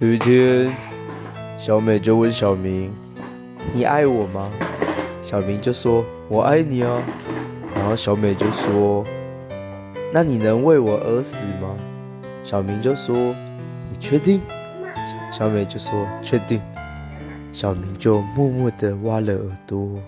有一天，小美就问小明：“你爱我吗？”小明就说：“我爱你啊。”然后小美就说：“那你能为我而死吗？”小明就说：“你确定？”小美就说：“确定。”小明就默默地挖了耳朵。